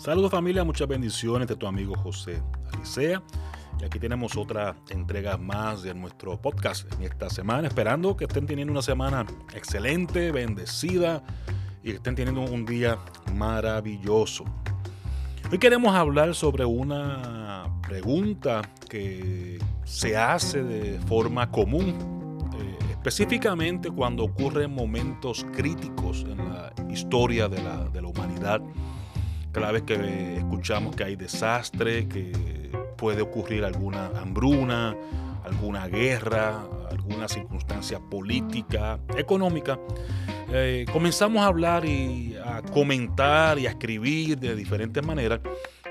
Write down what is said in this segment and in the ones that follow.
Saludos familia, muchas bendiciones de tu amigo José Alicea. Y aquí tenemos otra entrega más de nuestro podcast en esta semana, esperando que estén teniendo una semana excelente, bendecida y que estén teniendo un día maravilloso. Hoy queremos hablar sobre una pregunta que se hace de forma común, eh, específicamente cuando ocurren momentos críticos en la historia de la, de la humanidad cada que escuchamos que hay desastre, que puede ocurrir alguna hambruna, alguna guerra, alguna circunstancia política, económica, eh, comenzamos a hablar y a comentar y a escribir de diferentes maneras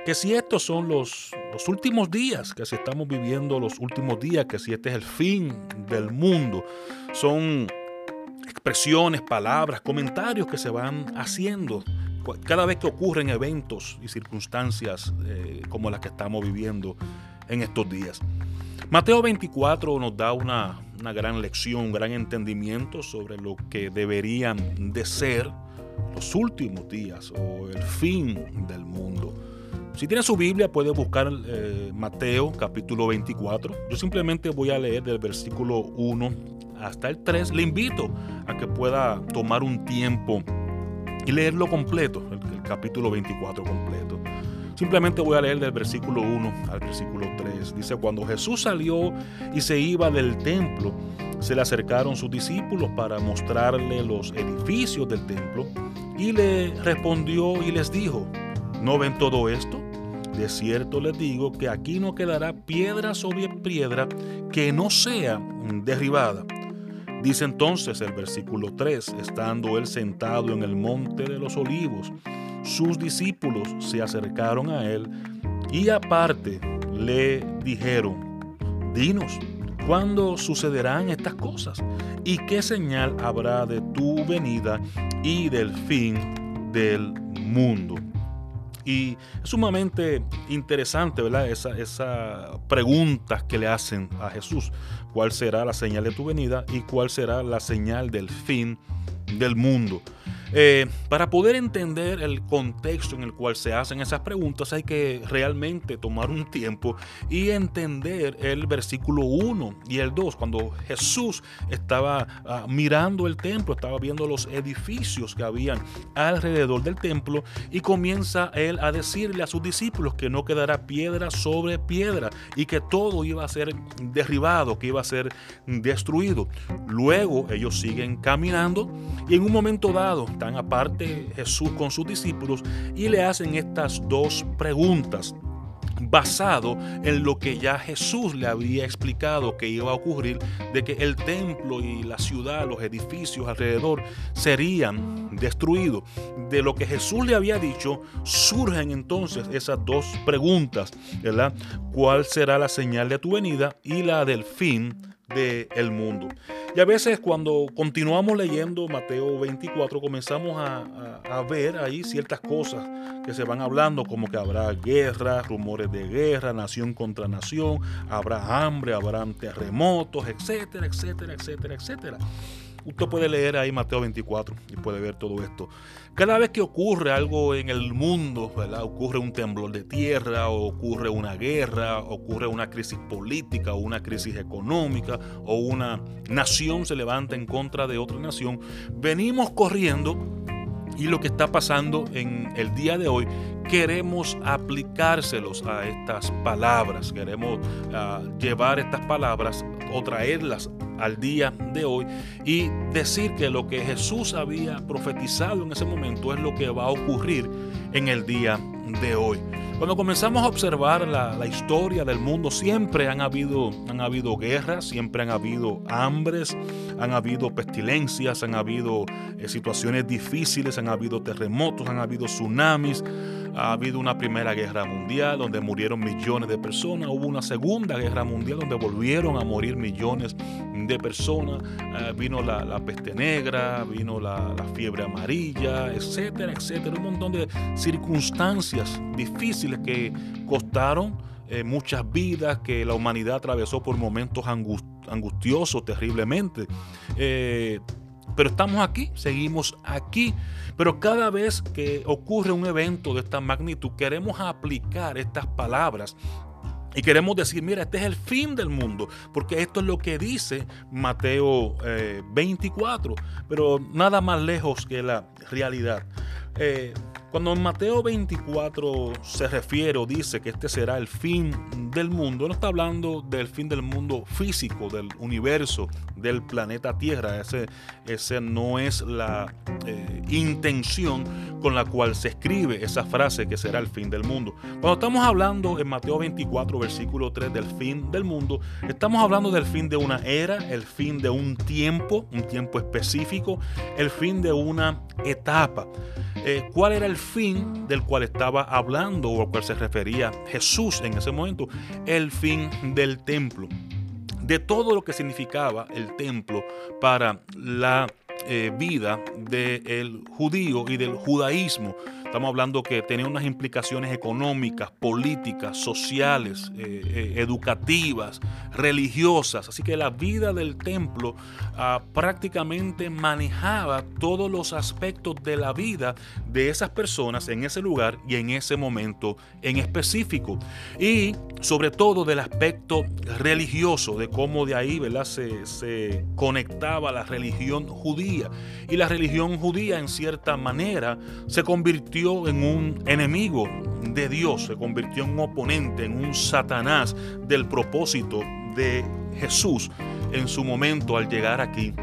que si estos son los, los últimos días, que si estamos viviendo los últimos días, que si este es el fin del mundo, son expresiones, palabras, comentarios que se van haciendo cada vez que ocurren eventos y circunstancias eh, como las que estamos viviendo en estos días. Mateo 24 nos da una, una gran lección, un gran entendimiento sobre lo que deberían de ser los últimos días o el fin del mundo. Si tiene su Biblia puede buscar eh, Mateo capítulo 24. Yo simplemente voy a leer del versículo 1 hasta el 3. Le invito a que pueda tomar un tiempo y leerlo completo, el, capítulo 24 completo. Simplemente voy a leer del versículo 1 al versículo 3. Dice, cuando Jesús salió y se iba del templo, se le acercaron sus discípulos para mostrarle los edificios del templo y le respondió y les dijo, ¿no ven todo esto? De cierto les digo que aquí no quedará piedra sobre piedra que no sea derribada. Dice entonces el versículo 3, estando él sentado en el monte de los olivos, sus discípulos se acercaron a él y aparte le dijeron, dinos, ¿cuándo sucederán estas cosas? ¿Y qué señal habrá de tu venida y del fin del mundo? Y es sumamente interesante, ¿verdad? Esa, esa pregunta que le hacen a Jesús. ¿Cuál será la señal de tu venida y cuál será la señal del fin del mundo? Eh, para poder entender el contexto en el cual se hacen esas preguntas hay que realmente tomar un tiempo y entender el versículo 1 y el 2. Cuando Jesús estaba ah, mirando el templo, estaba viendo los edificios que habían alrededor del templo y comienza él a decirle a sus discípulos que no quedará piedra sobre piedra y que todo iba a ser derribado, que iba a ser destruido. Luego ellos siguen caminando y en un momento dado están aparte Jesús con sus discípulos y le hacen estas dos preguntas basado en lo que ya Jesús le había explicado que iba a ocurrir, de que el templo y la ciudad, los edificios alrededor serían destruidos. De lo que Jesús le había dicho, surgen entonces esas dos preguntas, ¿verdad? ¿Cuál será la señal de tu venida y la del fin del mundo. Y a veces cuando continuamos leyendo Mateo 24 comenzamos a, a, ver ahí ciertas cosas que se van hablando como que habrá guerra, rumores de guerra, nación contra nación, habrá hambre, habrá terremotos, etcétera, etcétera, etcétera, etcétera. Usted puede leer ahí Mateo 24 y puede ver todo esto. Cada vez que ocurre algo en el mundo, ¿verdad? ocurre un temblor de tierra, o ocurre una guerra, ocurre una crisis política o una crisis económica, o una nación se levanta en contra de otra nación, venimos corriendo y lo que está pasando en el día de hoy, queremos aplicárselos a estas palabras, queremos ah, llevar estas palabras o traerlas al día de hoy y decir que lo que Jesús había profetizado en ese momento es lo que va a ocurrir en el día de hoy. Cuando comenzamos a observar la, historia del mundo, siempre han habido, han habido guerras, siempre han habido hambres, han habido pestilencias, han habido eh, situaciones difíciles, han habido terremotos, han habido tsunamis, ha habido una primera guerra mundial donde murieron millones de personas, hubo una segunda guerra mundial donde volvieron a morir millones de personas, eh, vino la, peste negra, vino la, la fiebre amarilla, etcétera, etcétera, un montón de circunstancias difíciles que costaron eh, muchas vidas, que la humanidad atravesó por momentos angustiosos terriblemente. Eh, pero estamos aquí, seguimos aquí. Pero cada vez que ocurre un evento de esta magnitud, queremos aplicar estas palabras y queremos decir, mira, este es el fin del mundo, porque esto es lo que dice Mateo 24, eh, pero nada más lejos que la realidad. Eh, cuando en Mateo 24 se refiere o dice que este será el fin del mundo, no está hablando del fin del mundo físico, del universo, del planeta Tierra. Ese, ese no es la eh, intención con la cual se escribe esa frase que será el fin del mundo. Cuando estamos hablando en Mateo 24, versículo 3 del fin del mundo, estamos hablando del fin de una era, el fin de un tiempo, un tiempo específico, el fin de una etapa. Eh, cuál era el fin del cual estaba hablando o al cual se refería Jesús en ese momento, el fin del templo, de todo lo que significaba el templo para la eh, vida del judío y del judaísmo. Estamos hablando que tenía unas implicaciones económicas, políticas, sociales, eh, eh, educativas, religiosas. Así que la vida del templo ah, prácticamente manejaba todos los aspectos de la vida de esas personas en ese lugar y en ese momento en específico. Y sobre todo del aspecto religioso, de cómo de ahí ¿verdad? Se, se conectaba la religión judía. Y la religión judía en cierta manera se convirtió en un enemigo de Dios, se convirtió en un oponente, en un Satanás del propósito de Jesús en su momento al llegar aquí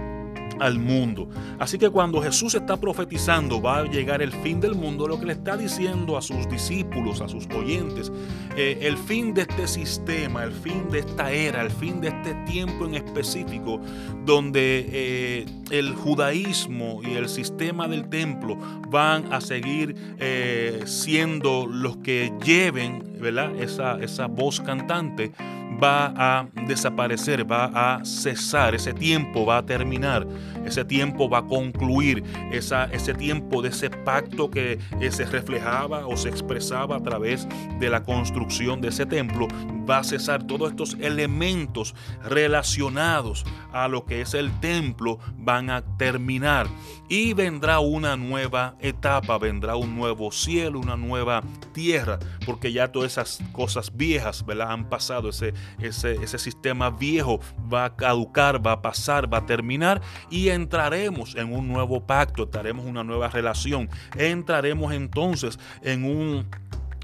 al mundo. Así que cuando Jesús está profetizando va a llegar el fin del mundo, lo que le está diciendo a sus discípulos, a sus oyentes, eh, el fin de este sistema, el fin de esta era, el fin de este tiempo en específico, donde eh, el judaísmo y el sistema del templo van a seguir eh, siendo los que lleven ¿verdad? Esa, esa voz cantante va a desaparecer, va a cesar, ese tiempo va a terminar, ese tiempo va a concluir, esa, ese tiempo de ese pacto que se reflejaba o se expresaba a través de la construcción de ese templo, va a cesar todos estos elementos relacionados a lo que es el templo, van a terminar y vendrá una nueva etapa, vendrá un nuevo cielo, una nueva tierra, porque ya todas esas cosas viejas ¿verdad? han pasado, ese, ese, sistema viejo va a caducar, va a pasar, va a terminar y entraremos en un nuevo pacto, entraremos en una nueva relación, entraremos entonces en un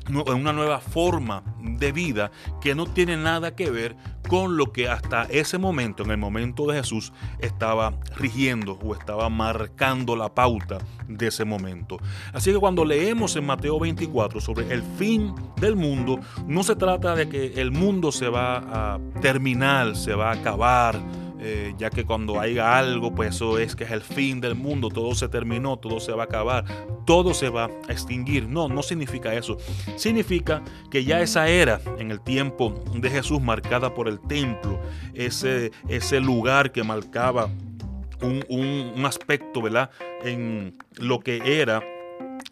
en una nueva forma de vida que no tiene nada que ver con lo que hasta ese momento, en el momento de Jesús, estaba rigiendo o estaba marcando la pauta de ese momento. Así que cuando leemos en Mateo 24 sobre el fin del mundo, no se trata de que el mundo se va a terminar, se va a acabar, eh, ya que cuando haya algo, pues eso es que es el fin del mundo, todo se terminó, todo se va a acabar, todo se va a extinguir. No, no significa eso. Significa que ya esa era en el tiempo de Jesús marcada por el templo, ese, ese lugar que marcaba un, un aspecto, ¿verdad? En lo que era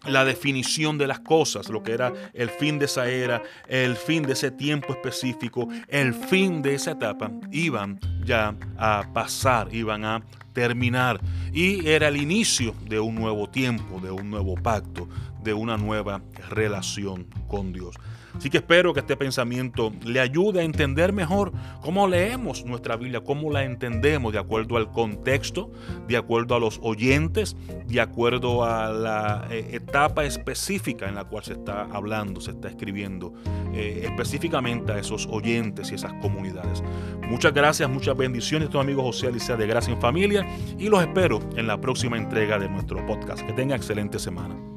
la definición de las cosas, lo que era el fin de esa era, el fin de ese tiempo específico, el fin de esa etapa, iban ya a pasar, iban a terminar. Y era el inicio de un nuevo tiempo, de un nuevo pacto, de una nueva relación con Dios. Así que espero que este pensamiento le ayude a entender mejor cómo leemos nuestra Biblia, cómo la entendemos de acuerdo al contexto, de acuerdo a los oyentes, de acuerdo a la eh, etapa específica en la cual se está hablando, se está escribiendo, eh, específicamente a esos oyentes y esas comunidades. Muchas gracias, muchas bendiciones, tu amigo José Alicia de Gracia en Familia y los espero en la próxima entrega de nuestro podcast. Que tenga excelente semana.